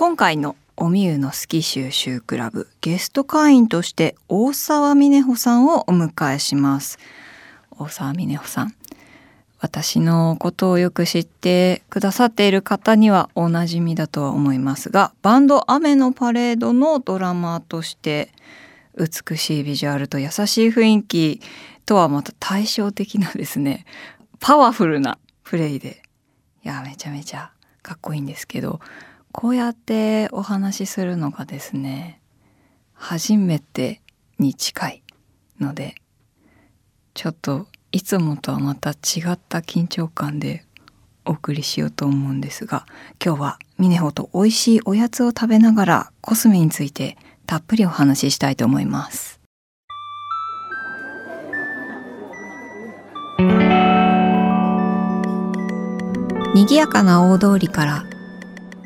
今回のおみゆの好き収集クラブゲスト会員として大沢峰穂さんをお迎えします。大沢峰穂さん私のことをよく知ってくださっている方にはおなじみだとは思いますがバンド「雨のパレード」のドラマーとして美しいビジュアルと優しい雰囲気とはまた対照的なですねパワフルなプレイでいやめちゃめちゃかっこいいんですけどこうやってお話しするのがですね初めてに近いのでちょっといつもとはまた違った緊張感でお送りしようと思うんですが今日はミネホと美味しいおやつを食べながらコスメについてたっぷりお話ししたいと思います。賑やかな大通りから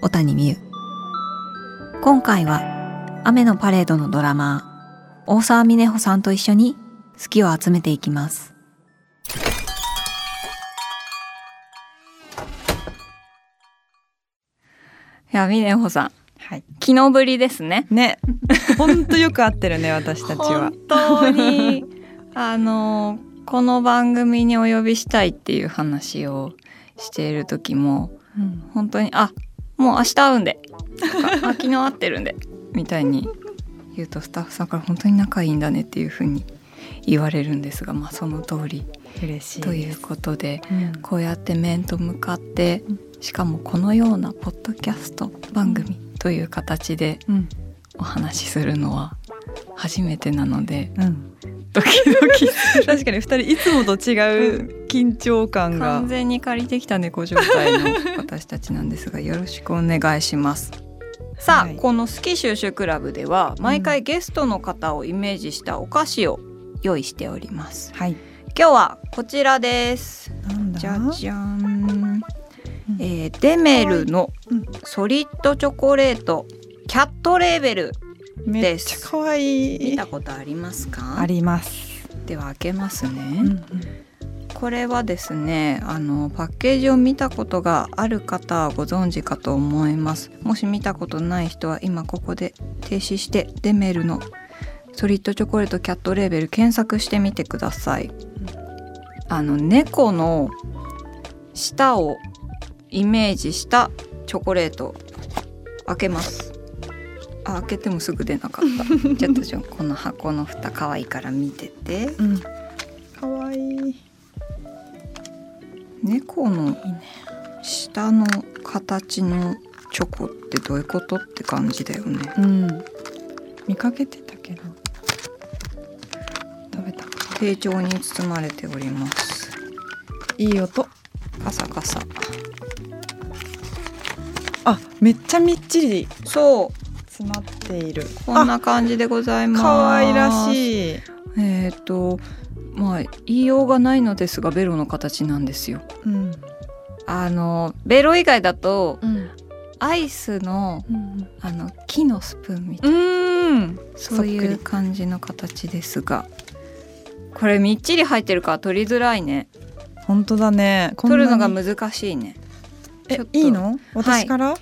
小谷美優。今回は雨のパレードのドラマー大沢峰穂さんと一緒に好きを集めていきます。いや峰穂さんはい。昨日ぶりですね。ね、本当よく合ってるね私たちは。本。当に。あのこの番組にお呼びしたいっていう話をしている時もうん。本当にあもう明日会うんで。とかあ昨日会ってるんで。みたいに言うとスタッフさんから本当に仲いいんだねっていう風に言われるんですがまあその通り。嬉しいということでうん。こうやって面と向かってうんしかもこのようなポッドキャスト番組という形でうん。お話しするのは初めてなのでうん。ドキドキ確かに二人いつもと違う緊張感が完。全に借りてきた猫状態の私たちなんですがよろしくお願いします。さあ、はいこの好き収集クラブでは毎回ゲストの方をイメージしたお菓子を用意しております。はい。今日はこちらです。じゃじゃん。うんえーデメルのうんソリッドチョコレートキャットレーベルめっちゃ可愛い。見たことありますか？あります。では開けますね、うんこれはですねあのパッケージを見たことがある方はご存知かと思います。もし見たことない人は今ここで停止してデメルのソリッドチョコレートキャットレーベル検索してみてください。あの猫の舌をイメージしたチョコレート開けますあ開けてもすぐ出なかったちょっとじゃあこの箱の蓋可愛いから見ててうん。可愛いい。猫の下の形のチョコってどういうことって感じだよねうん。見かけてたけど。食べた。丁重に包まれておりますいい音。カサカサあ、めっちゃみっちりそう詰まっている。こんな感じでございます可愛らいしい。えっ、とまあ言いようがないのですがベロの形なんですようん。あのベロ以外だとうん。アイスのうん。あの木のスプーンみたいなうん。そういう感じの形ですがこれみっちり入ってるから取りづらいね本当だね。取にるのが難しいねえいいの？私から？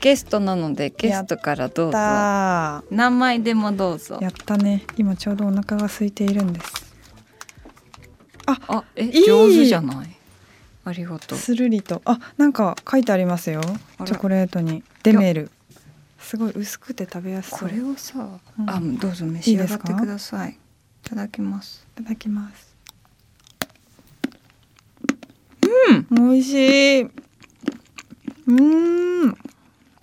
ゲストなのでゲストからどうぞだ何枚でもどうぞやったね。今ちょうどお腹が空いているんです。あえいい上手じゃない？ありがとうするりと、あ、なんか書いてありますよ。チョコレートにデメル。すごい薄くて食べやすそう。これいをさ、うんあどうぞ召し上がってくださいいただきますただきます。うん美味しい。うーん。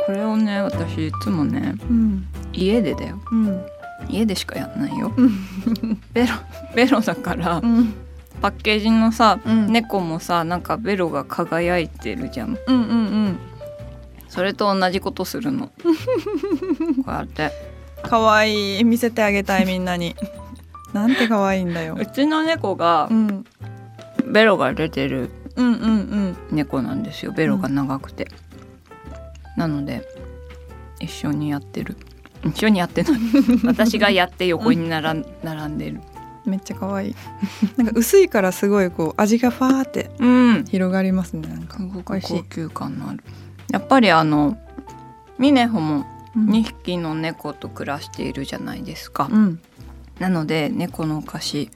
これをね私いつもねうん。家でだよ。うん。家でしかやんないよ。うん。ベロベロだからうん。パッケージのさ、うん。猫もさなんかベロが輝いてるじゃんうんうん。それと同じことするの。こうやって。可愛い見せてあげたいみんなに。なんて可愛いんだよ。うちの猫がうん。ベロが出てるうんうんうん。猫なんですよ。ベロが長くて、なので一緒にやってる。一緒にやってない。私がやって横に並ん並んでる。めっちゃ可愛い。なんか薄いからすごいこう味がファーってうん。広がりますねなんか。すごく美味しい。高級感のある。やっぱりあのミネホもうん。2匹の猫と暮らしているじゃないですか、うん。なので猫のお菓子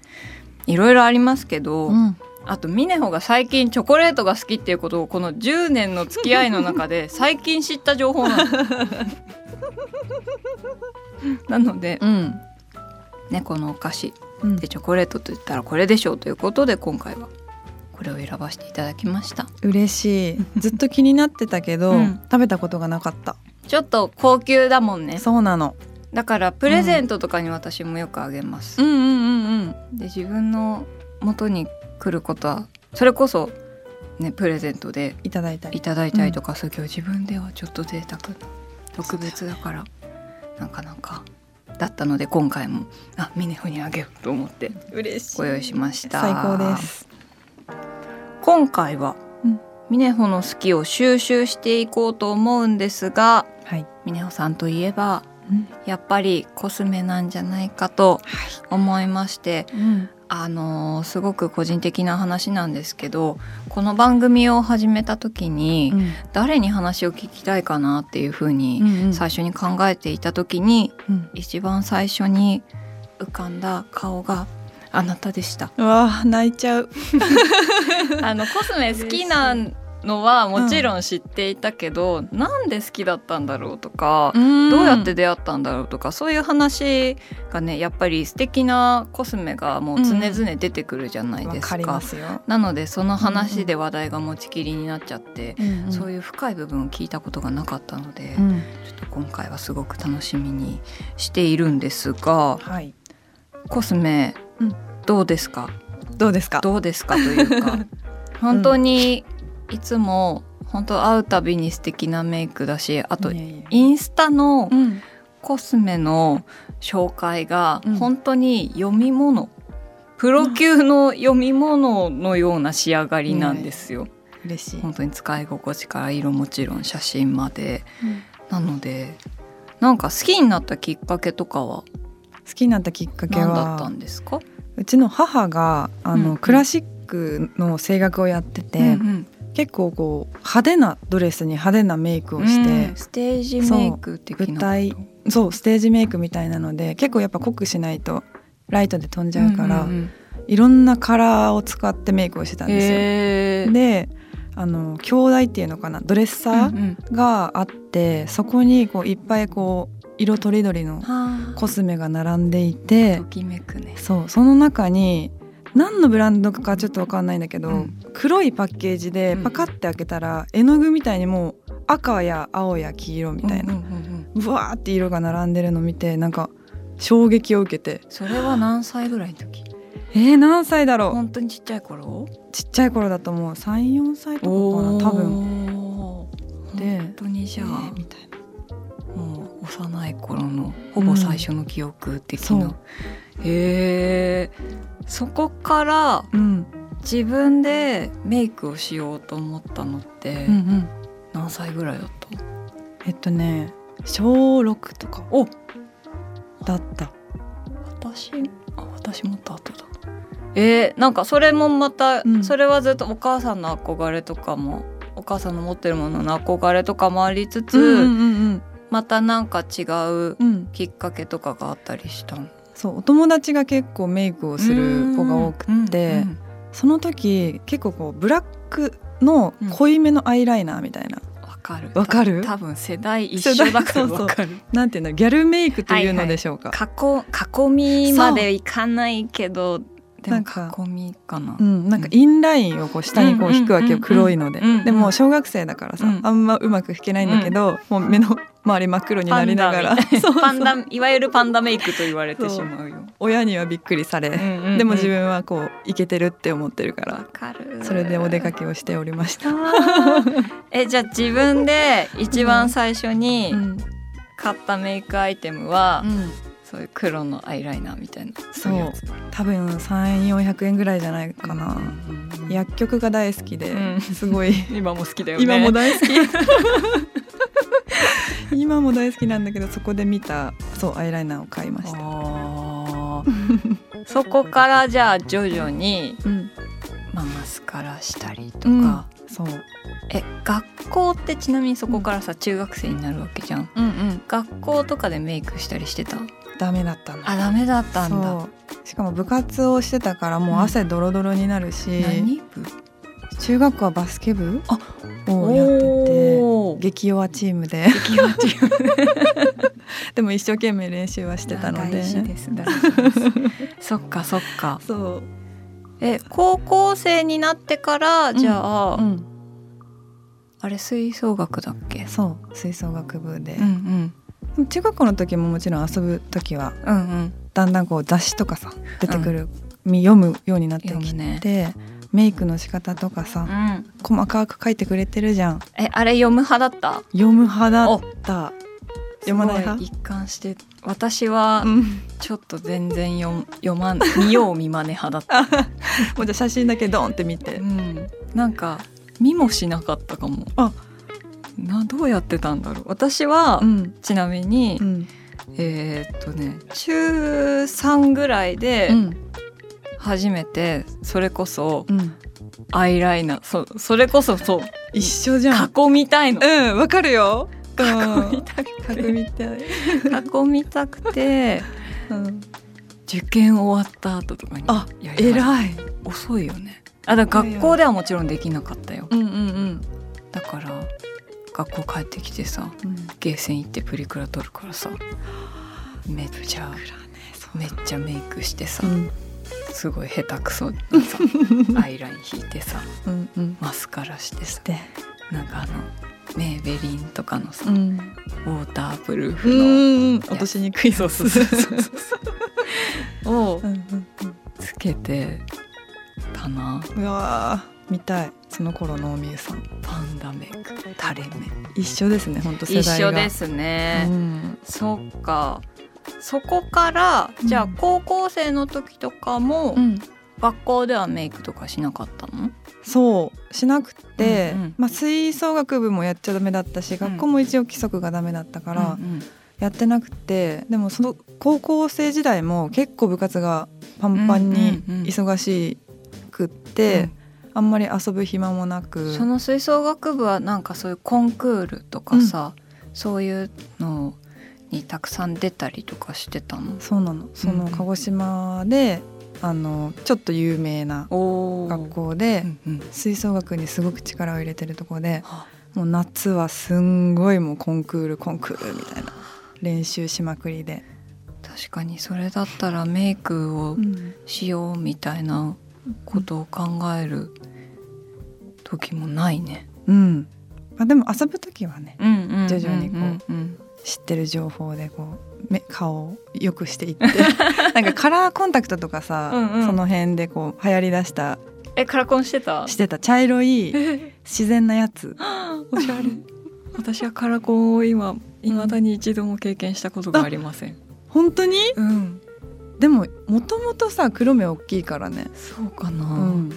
いろいろありますけど、うんあとミネホが最近チョコレートが好きっていうことをこの10年の付き合いの中で 最近知った情報なの。なのでうん。猫のお菓子うん。でチョコレートと言ったらこれでしょうということで今回はこれを選ばせていただきました。嬉しい。ずっと気になってたけど、うん。食べたことがなかった。ちょっと高級だもんね。そうなの。だからプレゼントとかに私もよくあげます、んうんうん。で自分の元に来ることはそれこそねプレゼントでいただいたり。いただいたりとかするけど、自分ではちょっと贅沢特別だからなかなかだったので今回もあミネホにあげようと思って嬉しい。ご用意しました。最高です。今回は、うん。ミネホの好きを収集していこうと思うんですがはい、ミネホさんといえばうん。やっぱりコスメなんじゃないかと思いましてうんあのーすごく個人的な話なんですけどこの番組を始めた時に、誰に話を聞きたいかなっていうふうにうん最初に考えていた時にうん。一番最初に浮かんだ顔があなたでした。うわ泣いちゃう。あのコスメ好きなのはもちろん知っていたけど、なんで好きだったんだろうとか、どうやって出会ったんだろうとかそういう話がねやっぱり素敵なコスメがもう常々出てくるじゃっわかりますよ、なのでその話で話題が持ちきりになっちゃって、うんそういう深い部分を聞いたことがなかったので、うん。ちょっと今回はすごく楽しみにしているんですがはい。コスメ、うん。どうですか？どうですか？どうですかというか 本当にいつも本当会うたびに素敵なメイクだしあとインスタのうん。コスメの紹介がうん。本当に読み物、プロ級の読み物のような仕上がりなんですよ。嬉しい、本当に使い心地から色もちろん写真まで。なのでなんか好きになったきっかけとかは？好きになったきっかけ何だったはんですか？うちの母があの、うん。クラシックの声楽をやってて、うん結構こう派手なドレスに派手なメイクうんをしてうん、ステージメイク的なこと？舞台そうステージメイクみたいなので結構やっぱ濃くしないとライトで飛んじゃうから、んんんいろんなカラーを使ってメイクをしてたんですよ。であの兄弟っていうのかな？ドレッサうんうん。ーがあって、そこにこういっぱいこう色とりどりのはあ。コスメが並んでいてときめくね。そうその中に何のブランドかちょっと分かんないんだけど、うん。黒いパッケージでうん。パカッて開けたら、絵の具みたいにもう赤や青や黄色みたいな、うんうんうんうん。ブワーって色が並んでるの見てなんか衝撃を受けて。それは何歳ぐらいの時？えー、何歳だろう？本当にちっちゃい頃？ちっちゃい頃だともう34歳とかかな多分。分で本当にじゃあ、えーみたいな。もう幼い頃のほぼ最初の記憶的な、そうへえそこからうん。自分でメイクをしようと思ったのってうんうん。何歳ぐらいだった、えっとね小6とか。お！だった。私あ私もっと後だ。えー、なんかそれもまた、うん。それはずっとお母さんの憧れとかもお母さんの持ってるものの憧れとかもありつつ、うんうんまたなんか違ううんうん。きっかけとかがあったりしたの？そうお友達が結構メイクをする子が多くって、その時結構こうブラックの濃いめのアイライナーみたいな、わかる。わかる？た多分世代一緒だから世代そうそう。わかるなんていうの？ギャルメイクというのでしょうか、囲囲みまでいかないけどなんか囲みかな。うん、なんかインラインをこう下にこう引くわけよ、うん黒いので、でも小学生だからさ、うん。あんまうまく引けないんだけど、もう目の周り真っ黒になりながら。パンダい。わゆるパンダメイクと言われてしまうよ。親にはびっくりされ、でも自分はこういけてるって思ってるからわかる。それでお出かけをしておりました。えじゃあ自分で一番最初にうん。買ったメイクアイテムは、うんそういう黒のアイライナーみたいな。そう。多分3400円ぐらいじゃないかな、うん薬局が大好きで、うん。すごい。今も好きだよね。今も大好き。今も大好きなんだけどそこで見たそうアイライナーを買いました、そこからじゃあ徐々に、うん、まあ、マスカラしたりとか、うん。そう。え学校ってちなみにそこからさ、中学生になるわけじゃん。うんうん。学校とかでメイクしたりしてた？ダメだったんだあダメだったんだ。しかも部活をしてたからもう汗ドロドロになるし、何部？中学校はバスケ部？あをやってて激弱チームで。激弱チーム。でも一生懸命練習はしてたので。そっかそっか。そう。え高校生になってからじゃあ、うん、あれ吹奏楽だっけ？そう。吹奏楽部で、うんうん中学校の時ももちろん遊ぶ時はうんうん。だんだんこう雑誌とかさ出てくる、み読むようになってき読むね。て、メイクの仕方とかさうん。細かく書いてくれてるじゃん。えあれ読む派だった？読む派だった。読まない派？一貫して私はうん。ちょっと全然読読まん見よう見まね派だった、もうじゃあ写真だけドンって見て。うん、なんか見もしなかったかも。あなどうやってたんだろう。私は、うん。ちなみに、うん。えーっとね中3ぐらいでうん。初めてそれこそうん。アイライナーそうそれこそそう一緒じゃん。囲みたいの。うんわかるよ。囲みたく囲みたい、て囲みたくてうん、受験終わった後とかにあ偉い。遅いよね。あだ学校ではもちろんできなかったよ。うんうん。だから学校帰ってきてさうん。ゲーセン行ってプリクラ撮るからさめっちゃめっちゃメイクしてさ、うん。すごい下手くそなさアイライン引いてさうんうん。マスカラしてさでなんかあのメーベリンとかのさ、うん。ウォータープルーうフの、ん落としにくいそうそうそうそうそうを つけてたな。うわー見たい。その頃の大宮さん。パンダメイク垂れ一緒ですね本当世目代が。一緒ですね、うん。そっか。そこからじゃあうん高校生の時とかも、うん。学校ではメイクとかしなかったの？そうしなくて、うんうん。まあ、吹奏楽部もやっちゃダメだったし、学校も一応規則がダメだったからうんうん。やってなくてでもその高校生時代も結構部活がパンパンにうんうんうん忙しくって、あんまり遊ぶ暇もなく。その吹奏楽部はなんかそういうコンクールとかさ、そういうのにたくさん出たりとかしてたの？そうなの。その鹿児島で、あのちょっと有名なお学校で、うんうん。吹奏楽にすごく力を入れてるところではもう夏はすんごいもうコンクールコンクールみたいな練習しまくりで、確かにそれだったらメイクをしようみたいなことを考える時もないね。うん。まあ、でも遊ぶ時はね徐々にこう知ってる情報でこう目顔を良くしていって。なんかカラーコンタクトとかさ、その辺でこう流行りだしたえカラコンしてた？してた。茶色い自然なやつ。おしゃれ。私はカラコンを今いまだに一度も経験したことがありません。本当に？うん、でももともとさ黒目大きいからね、そうかな、うん、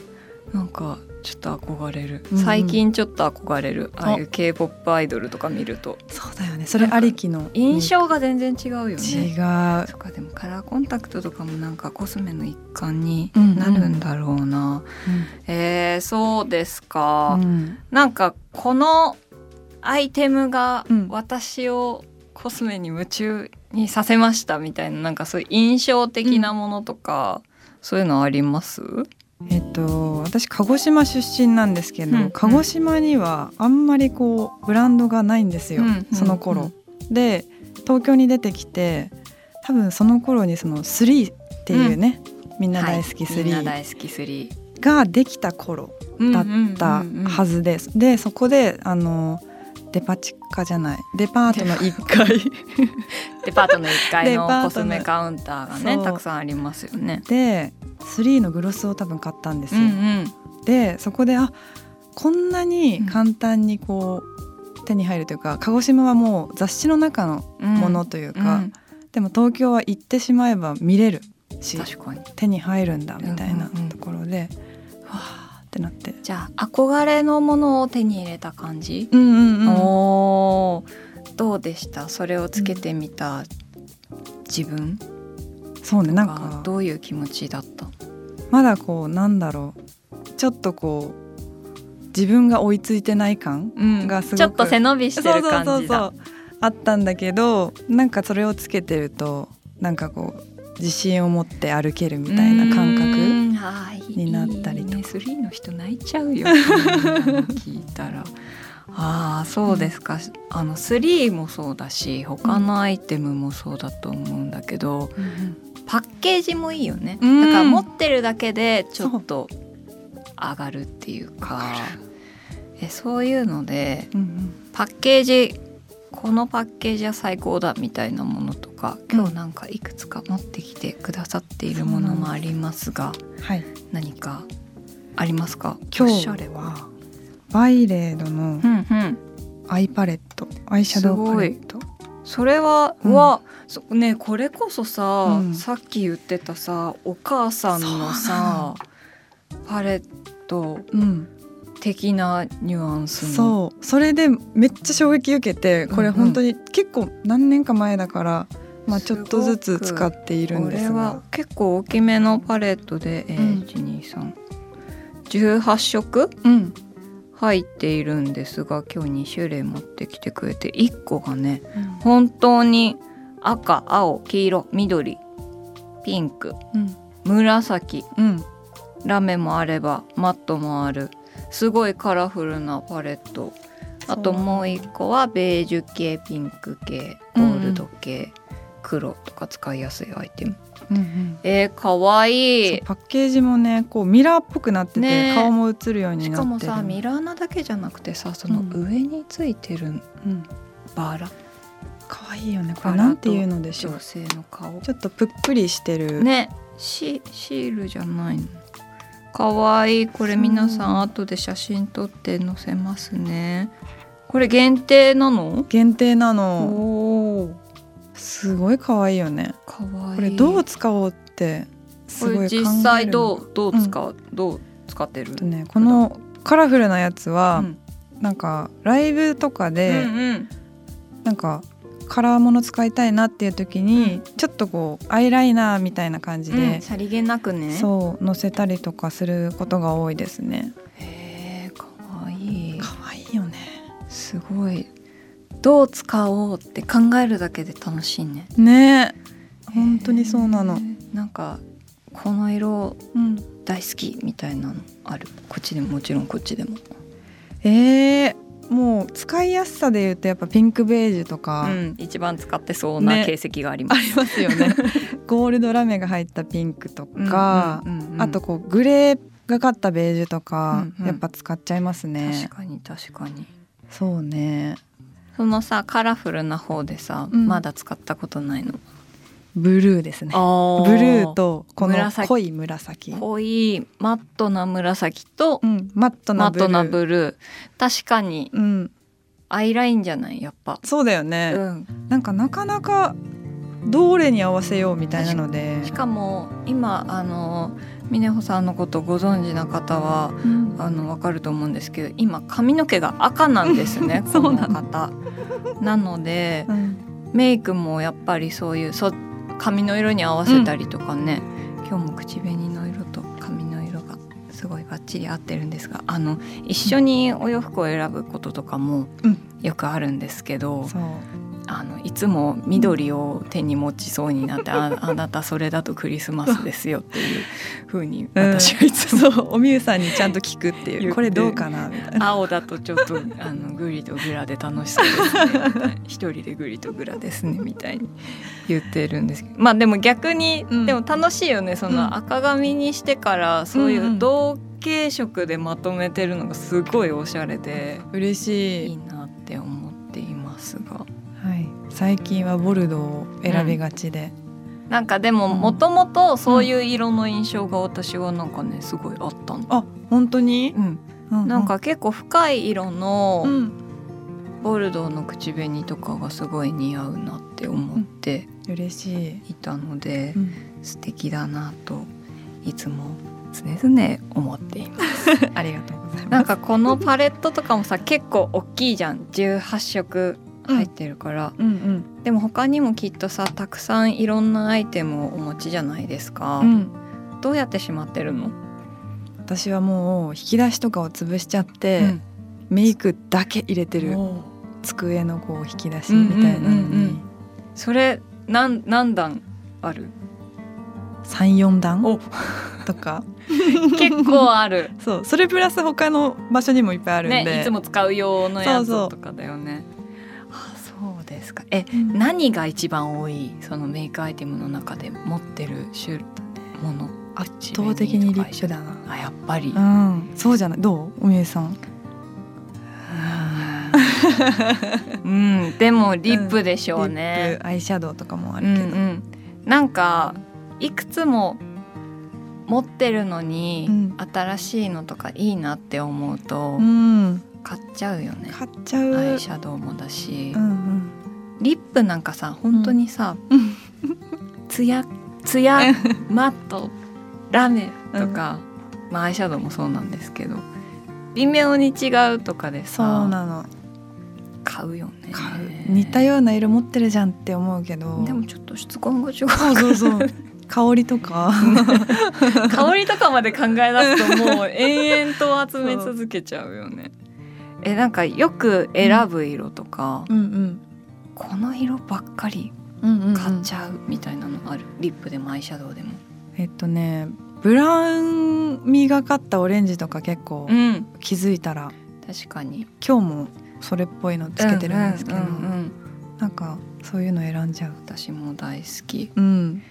なんかちょっと憧れる、うんうん。最近ちょっと憧れる。あ。あいう K-POP アイドルとか見ると。そうだよね。それありきの。印象が全然違うよね。違う。そっかでもカラーコンタクトとかもなんかコスメの一環にうんうん。なるんだろうな、えー、そうですか、うん。なんかこのアイテムがうん。私をコスメに夢中にさせましたみたいななんかそういう印象的なものとか、そういうのあります？えっと私鹿児島出身なんですけど、うん鹿児島にはあんまりこうブランドがないんですよ、うんその頃、で東京に出てきて多分その頃にその3っていうね、みんな大好きはい。3大好き3ができた頃だったはずです。でそこであのデパ地下じゃない。デパートの1階。デパートの1階のコスメカウンターがねたくさんありますよね。で3のグロスを多分買ったんですよ。うんうん。でそこであこんなに簡単にこう手に入るというか鹿児島はもう雑誌の中のうんものといううか、ん。でも東京は行ってしまえば見れるし手に入るんだみたいなうんうんうん。ところで、わーってなって。じゃあ憧れのものを手に入れた感じ、うんうんうん、おー。どうでした？それをつけてみた自分？そうねなんがかどういう気持ちだった？まだこうなんだろう。ちょっとこう自分が追いついてない感うん。がすごく。ちょっと背伸びしてる感じだ。そうそうそうあったんだけどなんかそれをつけてるとなんかこう自信を持って歩けるみたいな感覚覚になったりとか。ね、3の人泣いちゃうよ。聞いたら。ああそうですか、あの3もそうだし他のアイテムもそうだと思うんだけど、パッケージもいいよね、うん。だから持ってるだけでちょっと上がるっていうかわか。えそういうのでうんうん。パッケージこのパッケージは最高だみたいなものとか今日なんかいくつか持ってきてくださっているものもありますがはい。何かありますか？今日はは。バイレードのうんうん。アイパレットアイシャドウパレット。それは、ううん。わそねこれこそさ、うん。さっき言ってたさお母さんのさパレットうん的なニュアンスのそう。それでめっちゃ衝撃受けてこれうんうん。本当に結構何年か前だから、まあ、ちょっとずつ使っているんこれですが。は結構大きめのパレットで、えうん。ー、12318色？うん。入っているんですが今日2種類持ってきてくれて1個がね本当に赤青黄色緑ピンクうん。紫うん。ラメもあればマットもあるすごいカラフルなパレット。あともう一個はベージュ系ピンク系ゴールド系、黒とか使いやすいアイテム。うんうん。えー、かわいい。パッケージもねこうミラーっぽくなってて、ね顔も映るようにしなってる。かもさミラーなだけじゃなくてさそのうん。上についてるうん、バラ、可愛いよね。こバラとれなんていうのでしょ女う性の顔。ちょっとぷっくりしてる、ね。シシールじゃないのかわいい。これ皆さん後で写真撮って載せますね。これ限定なの？限定なの。おおすごい可愛いよね。かわいい。これどう使おうってすごい実際どううどう使う、どう使ってる？とねこのカラフルなやつは、うん。なんかライブとかで、うんうん。なんかカラーもの使いたいなっていう時に、ちょっとこうアイライナーみたいな感じうん。で、さりげなくね。そう載せたりとかすることが多いですね。へえかわいい。可愛いよね。すごい。どう使おうって考えるだけで楽しいね。ね。本当にそうなの。なんかこの色うん。大好きみたいなのある？こっちでももちろんこっちでも。えー、もう使いやすさで言うとやっぱピンクベージュとか、うん、一番使ってそうなね形跡があります。ありますよね。ゴールドラメが入ったピンクとか、うんうんうんうん。あとこうグレーがかったベージュとか、うんうん。やっぱ使っちゃいますね。確かに確かに。そうね。そのさカラフルな方でさ、うん。まだ使ったことないの？ブルーですね。ブブルーとこの紫。濃い紫。濃いマットな紫とうん、マットなブルー。確かにうん、アイラインじゃないやっぱ、そうだよね、うん、なんかなかなかどれに合わせようみたいなので。しかも今あの峰穂さんのことご存知な方はうん。あの分かると思うんですけど今髪の毛が赤なんですねこ そうなの。の方。なのでうん。メイクもやっぱりそういうそ髪の色に合わせたりとかね、今日も口紅の色と髪の色がすごいバッチリ合ってるんですがあの一緒にお洋服を選ぶこととかもうん。よくあるんですけど、そうあのいつも緑を手に持ちそうになって「ああなたそれだとクリスマスですよ」っていうふうに私はいつも、そうおみゆさんにちゃんと聞くっていう。これどうかなみたいな。青だとちょっとあのグリとグラで楽しそうですね。一人でグリとグラですねみたいに言ってるんですけど。まあでも逆に、うん。でも楽しいよねそうん。の赤髪にしてからそういんううん。同系色でまとめてるのがすごいおしゃれで。嬉しい。いいなって思っていますが。はい、最近はボルドーを選びがちで、なんかでもうん。もともとそういう色の印象が私はなんかねすごいあったの。あ本当に？う、ん、なんか結構深い色のうん、ボルドーの口紅とかがすごい似合うなって思って嬉しい、いたのでうん、素敵だなといつも常々思っています。ありがとうございます。なんかこのパレットとかもさ結構大きいじゃん。18色入ってるから、うんうん。でも他にもきっとさたくさんいろんなアイテムをお持ちじゃないですか。うん。どうやってしまってるの、私はもう引き出しとかを潰しちゃって、うん。メイクだけ入れてる。机のこう引き出しみたいなのうんうんうんうん。にそれ何何段ある？34段お。とか。結構ある。そう。それプラス他の場所にもいっぱいあるんで、ねいつも使う用のやつとかだよねですか？え、うん。何が一番多いそのメイクアイテムの中で持ってる種類もの？圧倒的にリップだな。あやっぱり、うん。そうじゃない？どう？おみえさん。うん、でもリップでしょうリねッ。プアイシャドウとかもあうんるけど、うん、なんかいくつも持ってるのに、うん新しいのとかいいなって思うと、うん買っちゃうよね。買っちゃう、アイシャドウもだし、うんうんリップなんかさ本当にさ、うん。ツヤツヤマットラメとか、まあアイシャドウもそうなんですけど微妙に違うとかでそうさなの。買うよね。買う。似たような色持ってるじゃんって思うけど。でもちょっと質感が違う。そうそうそう。香りとか。香りとかまで考え出すともう 延々と集め続けちゃうよね。えなんかよく選ぶ色とか、うんうんこの色ばっかりうんうんうん。買っちゃうみたいなのある、リップでもアイシャドウでも。えっとねブラウンみがかったオレンジとか結構ん。気づいたら確かに。今日もそれっぽいのつけてるんですけど、うんうんうんうん。なんかそういうの選んじゃう。私も大好き。うん、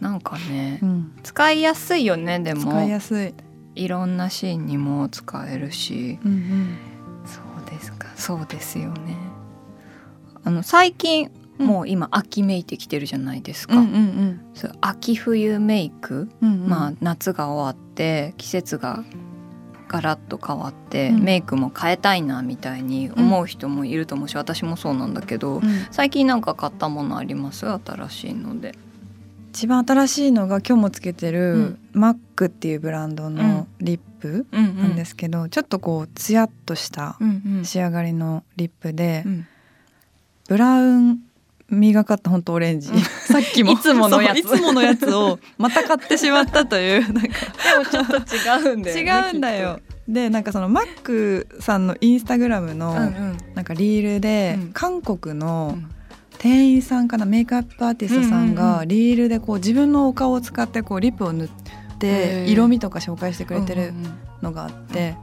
なんかね、うん、使いやすいよねでも。使いやすい、いろんなシーンにも使えるし。うんうん、そうですか。そうですよねあの最近うん。もう今秋めいてきてるじゃないですか、うんうんそう秋冬メイク、うんうん。まあ夏が終わって季節がガラッと変わって、うん。メイクも変えたいなみたいに思う人もいると思うし、私もそうなんだけど、うん。最近なんか買ったものあります？新しいので。一番新しいのが今日もつけてる、うん。マックっていうブランドのリップうん。なんですけど、ちょっとこうツヤっとしたうんうん。仕上がりのリップで、うんブラウンみがかった本当オレンジ、うん。さっきも。いつものやつ。いつものやつをまた買ってしまったという。なんかでもちょっと違うんだよね。違うんだよ。でなんかそのマックさんのインスタグラムのなんかリールで、うん。韓国うのん。店員さんかなメイクアップアーティストさんがうリールでこう自分のお顔を使ってこうリップを塗っへてー。色味とか紹介してくれてるのがあって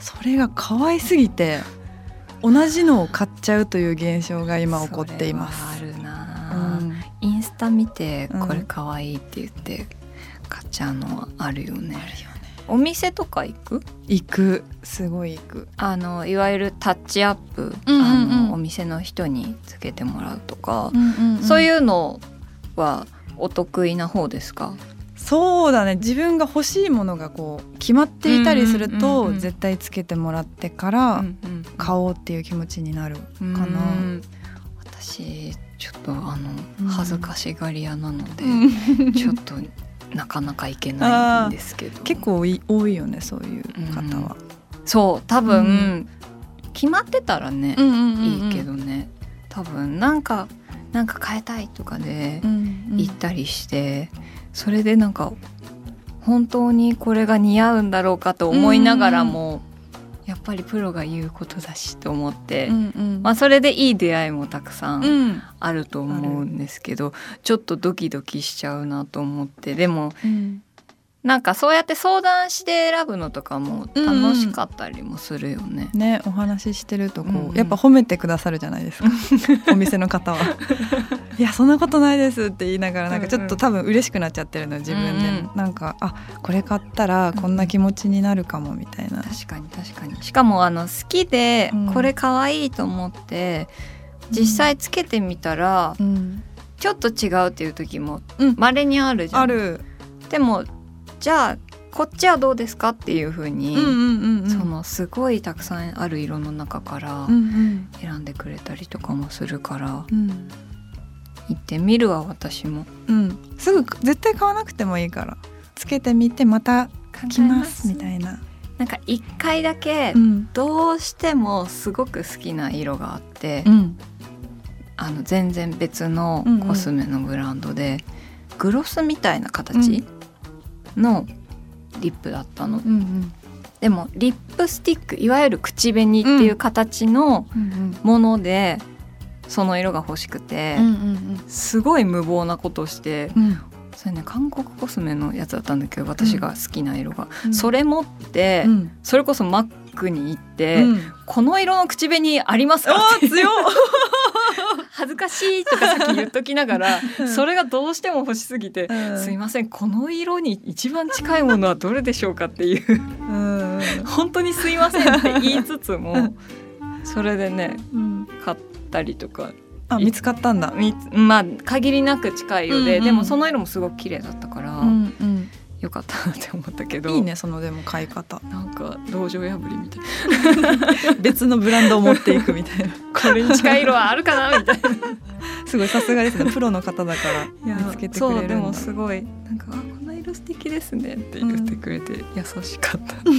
それが可愛すぎて同じのを買っちゃうという現象が今起こっています。あるうな、んインスタ見てうんこれ可愛いって言って買っちゃうのはあるよね。お店とか行く？行くすごい行く。あのいわゆるタッチアップ、うんうんうんあのお店の人につけてもらうとか、そそうういうのはお得意な方ですか？そうだね。自分が欲しいものがこう決まっていたりするうんうんうんとうん。絶対つけてもらってからうんうん買おうっていう気持ちになるかうな。ん私ちょっとあうん。の恥ずかしがり屋なので、うん。ちょっとなかなかいけないんですけど。結構多い多いよねそういう方は。そう多分、うん。決まってたらね、いいけど、どね。多分なんかなんか変えたいとかで行ったりして、それでなんか本当にこれが似合うんだろうかと思いながらも、やっぱりプロが言うことだしと思って、うんうん。まあ、それでいい出会いもたくさんうん。あると思うんですけど、ちょっとドキドキしちゃうなと思ってでもうんなんかそうやって相談して選ぶのとかも楽しかったりもするよね。ねお話ししてるとこう、うんうん。やっぱ褒めてくださるじゃないですか。お店の方は「いやそんなことないです」って言いながらなんかちょっと多分嬉しくなっちゃってるの自分でも、うんうん。なんかあこれ買ったらこんな気持ちになるかもみたいな、確かに確かに。しかもあの好きでうん。これ可愛いと思って実際つけてみたらうん。ちょっと違うっていう時もうん。稀にあるじゃん。ある。でもじゃあこっちはどうですかっていう風に、うんうんうんうん。そのすごいたくさんある色の中からうんうん。選んでくれたりとかもするからうん。行ってみるわ私も。うん、すぐ絶対買わなくてもいいから。つけてみてまた来ますみたいな、なんか一回だけうん。どうしてもすごく好きな色があって、うん。あの全然別のうんうん。コスメのブランドで、グロスみたいな形のリップだったの、うんでもリップスティックいわゆる口紅っていう形のうんもので、その色が欲しくて、うんうんすごい無謀なことして、うん。それね韓国コスメのやつだったんだけど私が好きな色が、うん。それ持って、うん。それこそマックに行って、うん。この色の口紅ありますか？って強っ。恥ずかしいとかさっき言っときながらうん。それがどうしても欲しすぎて、うん。すいませんこの色に一番近いものはどれでしょうかっていう。うん。本当にすいませんって言いつつも それでねうん。買ったりとか。あ見つかったんだ。みまあ限りなく近い色で、うんうん。でもその色もすごく綺麗だったから、うんうんよかったなって思ったけど。いいねそのでも買い方。なんか道場破りみたい。な 別のブランドを持っていくみたいな。これに近い色はあるかなみたいな。すごいさすがですね。プロの方だから見つけてくれるでもすごいなんかあこの色素敵ですねって言ってくれて優しかった。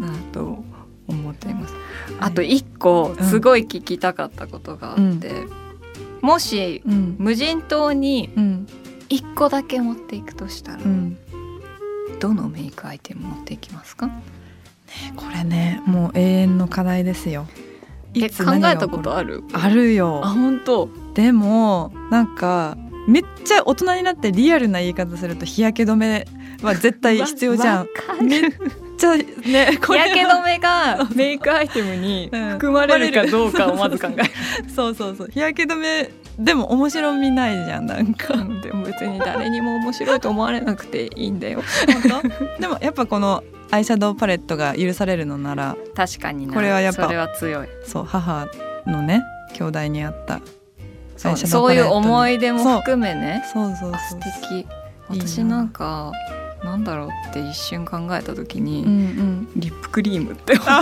なと思っています。あと一個うんすごい聞きたかったことがあって、もしうん。無人島にうん一個だけ持っていくとしたら、うん。どのメイクアイテム持っていきますか？これねもう永遠の課題ですよ。えいつ考えたことある？あるよ。あ本当。でもなんかめっちゃ大人になってリアルな言い方すると日焼け止めは絶対必要じゃん。めっるちゃね 日焼け止めが メイクアイテムに含まれるかどうかをまず考える。そうそうそう。日焼け止めでも面白みないじゃんなんか。うんでも別に誰にも面白いと思われなくていいんだよ。本当？でもやっぱこのアイシャドウパレットが許されるのなら確かにな。これはやっぱそれは強い。そう母のね兄弟にあったそういう思い出も含めね。そうそうそう。敵。いいな私なんかなんだろうって一瞬考えた時に、うんうん。リップクリームってあ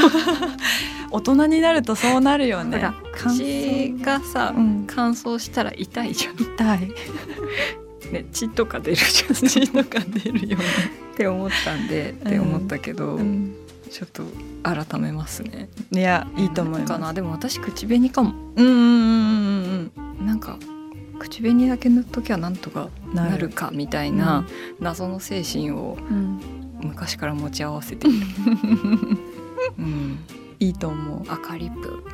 大人になるとそうなるよね。口燥。がさ、うん。乾燥したら痛いじゃん。痛い。ね血とか出るじゃん。血とか出るよね、って思ったんで、って思ったけど、うん、ちょっと改めますね。いやいいと思いかます。なでも私口紅かも。うんうんうんうん。なんか口紅だけ塗っときゃなんとかうんなるかみたいな謎の精神をうん昔から持ち合わせて。いる、うん、いいと思う。赤リップ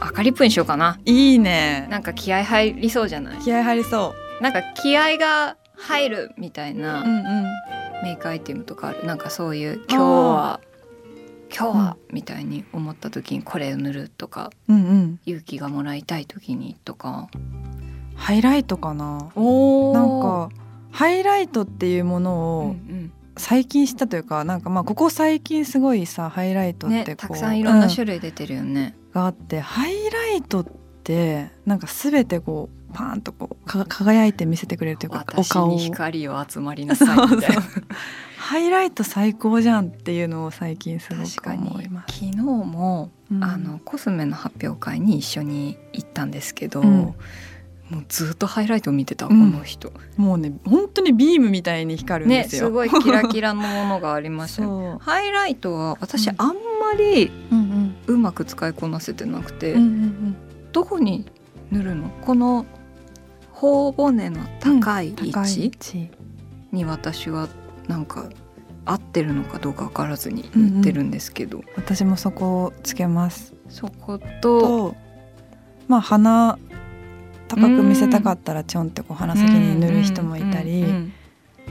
赤リップにしようかな。いいね。なんか気合入りそうじゃない？気合入りそなんか気合が入るみたいなううんうん。メイクアイテムとかある。なんかそういう今日は今日はみたいに思った時にこれを塗るとかうんうん。勇気がもらいたい時にとかハイライトかな。おなんかハイライトっていうものうんをうん。最近知ったというかなんかまあここ最近すごいさハイライトってこう、ねたくさんいろんなう種類出てるよね、があってハイライトってなんか全てこうパーンとこうか輝いて見せてくれるというかお私顔光を集まりなさいみたいな。ハイライト最高じゃんっていうのを最近すごく思います。昨日も、うん。あのコスメの発表会に一緒に行ったんですけど、うんもうずっとハイライトを見てた、うん。この人。もうね本当にビームみたいに光るんですよ。ねすごいキラキラのものがありました。ハイライトは私うん。あんまりうまく使いこなせてなくて、うんうんどこに塗るの？この頬骨の高いうん位置置。に私はなんか合ってるのかどうか分からずに言ってるんですけど、うんうん、私もそこをつけます。そことまあ鼻高く見せたかったらちょんってこう鼻先に塗る人もいたり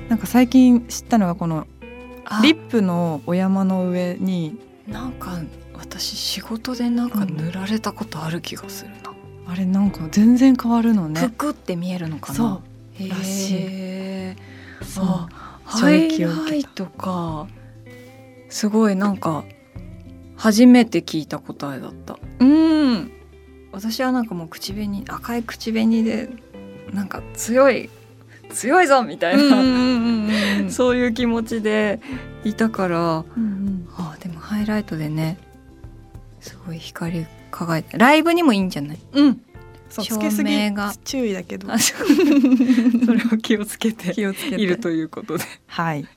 なんか最近知ったのがこのリップのお山の上になんか私仕事でなんか塗られたことある気がするな、うん、あれなんか全然変わるのね。ぷくって見えるのかな？そう。らしい。そう。ハイライトか。すごいなんか初めて聞いた答えだった。うん私はなんかもう口紅赤い口紅でなんか強い強いぞみたいなそういう気持ちでいたから、うんうん、あでもハイライトでねすごい光輝いてライブにもいいんじゃない？うん。照明が。注意だけど。それを気をつけて気をつけて。いるということで。はい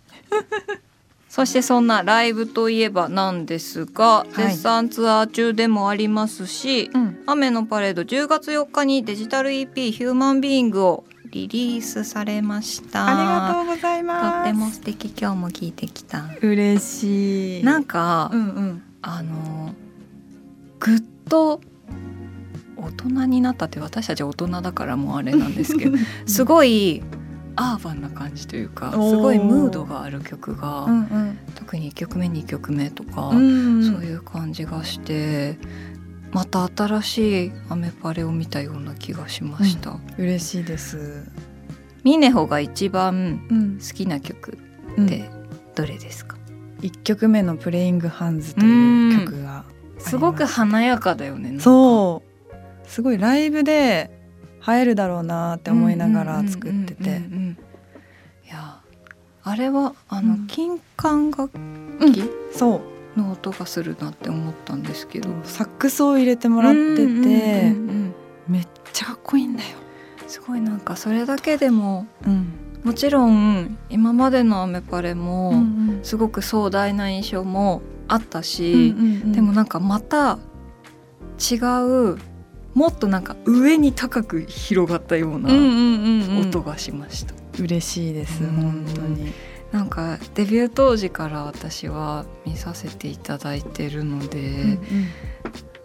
そしてそんなライブといえばなんですが、はい、絶賛ツアー中でもありますし、うん、雨のパレード10月4日にデジタル EP ヒューマンビーイングをリリースされました。ありがとうございます。とっても素敵。今日も聞いてきた。嬉しい。なんか、うんうん、あのぐっと大人になったって私たち大人だからもうあれなんですけど すごいアーバンな感じというかすごいムードがある曲が、うんうん、特に1曲目2曲目とか、うん。うん、そういう感じがしてまた新しいアメパレを見たような気がしました、うん、嬉しいです。ミネホが一番好きな曲ってどれですか、うん、1曲目の「プレイングハンズ」という曲がす。ごく華やかだよねそう。すごいライブで映えるだろうなって思いながら作ってて。いやあれはあの、金管楽器、うん、そう。の音がするなって思ったんですけどサックスを入れてもらってて、めっちゃかっこいいんだよ。すごいなんかそれだけでも、うん、もちろん今までのアメパレもすごく壮大な印象もあったし、でもなんかまた違うもっとなんか上に高く広がったような音がしました。嬉しいです、うん、本当に。なんかデビュー当時から私は見させていただいてるので、うんうん、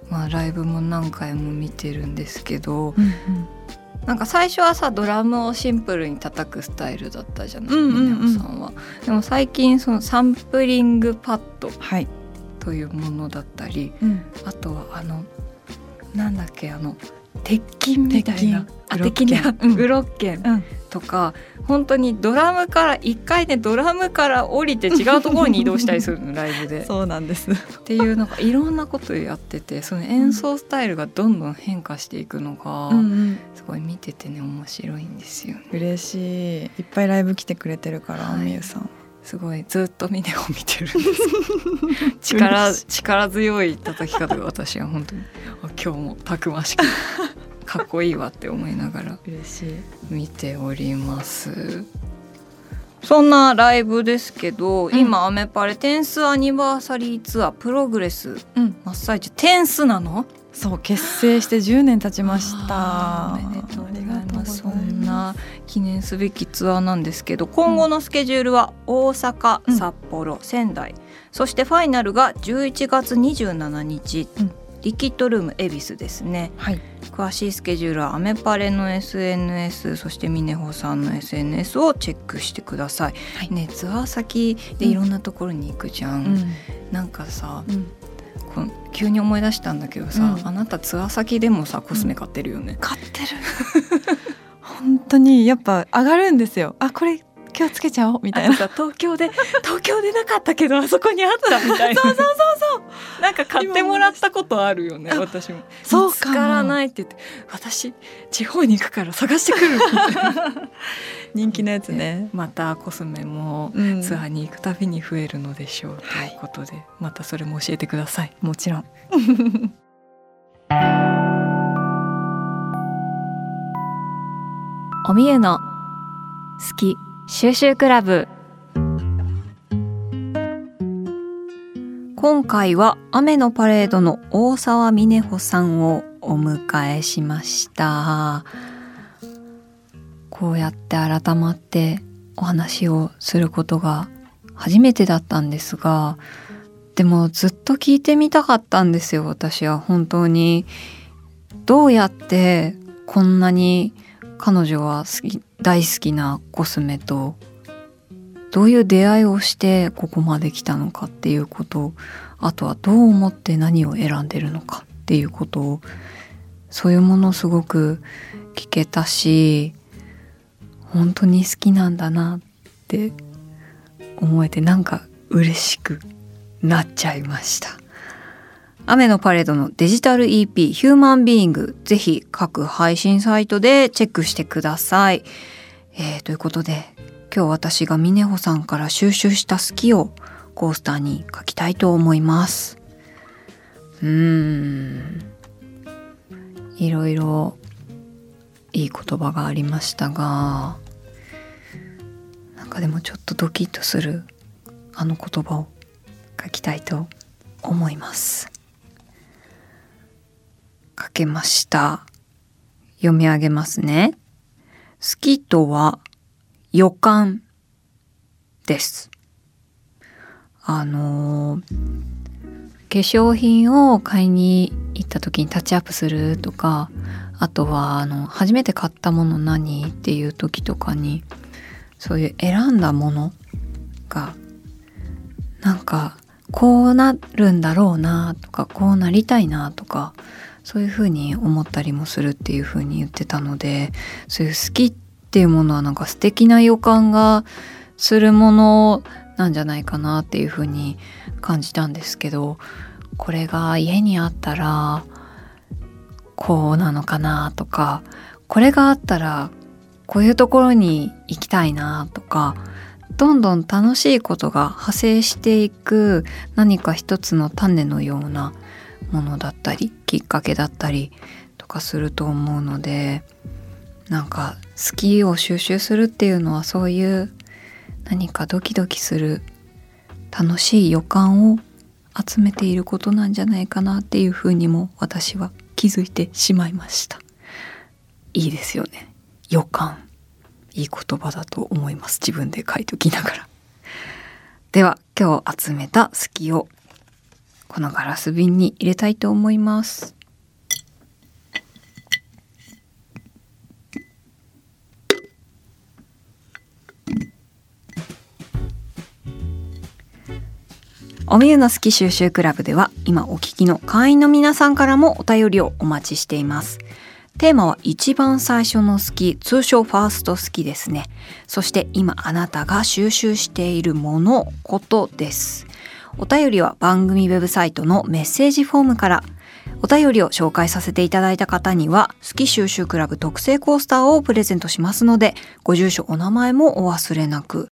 まあライブも何回も見てるんですけど、うんうん、なんか最初はさドラムをシンプルに叩くスタイルだったじゃない、うんうんうん、さんは。でも最近そのサンプリングパッドというものだったり、はいあとはあのなんだっけあの鉄筋みたいな。あ鉄筋グロッケン。とか、うん、本当にドラムから一回ねドラムから降りて違うところに移動したりするのライブで。そうなんです。っていうのがいろんなことやっててその演奏スタイルがどんどん変化していくのが、うん、すごい見ててね面白いんですよね。嬉しい。いっぱいライブ来てくれてるから、はい、みゆさん。すごいずっと峰を見てるんです。力力強い叩き方が私は本当に今日もたくましく かっこいいわって思いながら見ております。そんなライブですけど、うん、今アメパレテンスアニバーサリーツアープログレス、うん、真っ最中テンスなの？そう結成して10年経ちました。おめでとうございます。そんな記念すべきツアーなんですけど今後のスケジュールは大阪、うん、札幌仙台。そしてファイナルが11月27日、うん、リキッドルーム恵比寿ですね、はい、詳しいスケジュールはアメパレの SNS そしてミネホさんの SNS をチェックしてください、はい、ねツアー先でいろんなところに行くじゃん、うん、なんかさ、うん。この急に思い出したんだけどさ、うん、あなたツアー先でもさコスメ買ってるよね、うん、買ってる 本当にやっぱ上がるんですよ。あこれ気をつけちゃおう。みたいな。東京で 東京でなかったけどあそこにあったみたいな。そうそうそうそう。なんか買ってもらったことあるよね私も。そうからないって言って私地方に行くから探してくる。みたいな人気のやつね。またコスメもツアーに行くたびに増えるのでしょう、うん、ということで、またそれも教えてください。もちろん おみゆの好き収集クラブ。今回は雨のパレードの大沢峰穂さんをお迎えしました。こうやって改まってお話をすることが初めてだったんですがでもずっと聞いてみたかったんですよ私は。本当に。どうやってこんなに彼女は好き大好きなコスメとどういう出会いをしてここまで来たのかっていうことあとはどう思って何を選んでるのかっていうことをそういうものすごく聞けたし本当に好きなんだなって思えてなんか嬉しくなっちゃいました。雨のパレードのデジタル EP ヒューマンビーイングぜひ各配信サイトでチェックしてください、えー、ということで今日私が峰穂さんから収集した好きをコースターに書きたいと思います。うーん。いろいろいい言葉がありましたがなんかでもちょっとドキッとするあの言葉を書きたいと思います。書けました。読み上げますね。好きとは予感です。あの化粧品を買いに行った時にタッチアップするとかあとはあの初めて買ったもの何っていう時とかにそういう選んだものがなんかこうなるんだろうなとかこうなりたいなとかそういうふうに思ったりもするっていうふうに言ってたのでそういう好きっていうものはなんか素敵な予感がするものなんじゃないかなっていうふうに感じたんですけどこれが家にあったらこうなのかなとかこれがあったらこういうところに行きたいなとかどんどん楽しいことが派生していく何か一つの種のようなものだったりきっかけだったりとかすると思うのでなんか好きを収集するっていうのはそういう何かドキドキする楽しい予感を集めていることなんじゃないかなっていうふうにも私は気づいてしまいました。いいですよね。予感。いい言葉だと思います。自分で書いておきながら。では今日集めた好きをこのガラス瓶に入れたいと思いますおみゆの好き収集クラブでは今お聞きの会員の皆さんからもお便りをお待ちしています。テーマは一番最初の好き、通称ファースト好きですね。そして今あなたが収集しているもの、ことです。お便りは番組ウェブサイトのメッセージフォームからお便りを紹介させていただいた方には、好き収集クラブ特製コースターをプレゼントしますので、ご住所、お名前もお忘れなく。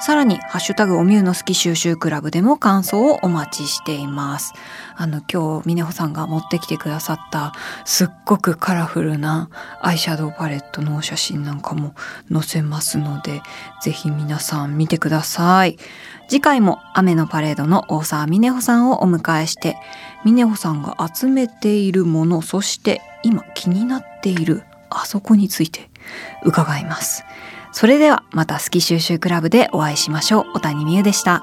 さらに、ハッシュタグおみゅうの好き収集クラブでも感想をお待ちしています。あの、今日、峰穂さんが持ってきてくださった、すっごくカラフルなアイシャドウパレットのお写真なんかも載せますので、ぜひ皆さん見てください。次回も雨のパレードの大沢美音穂さんをお迎えして美音穂さんが集めているものそして今気になっているあそこについて伺います。それではまた「好き収集クラブ」でお会いしましょう。小谷美優でした。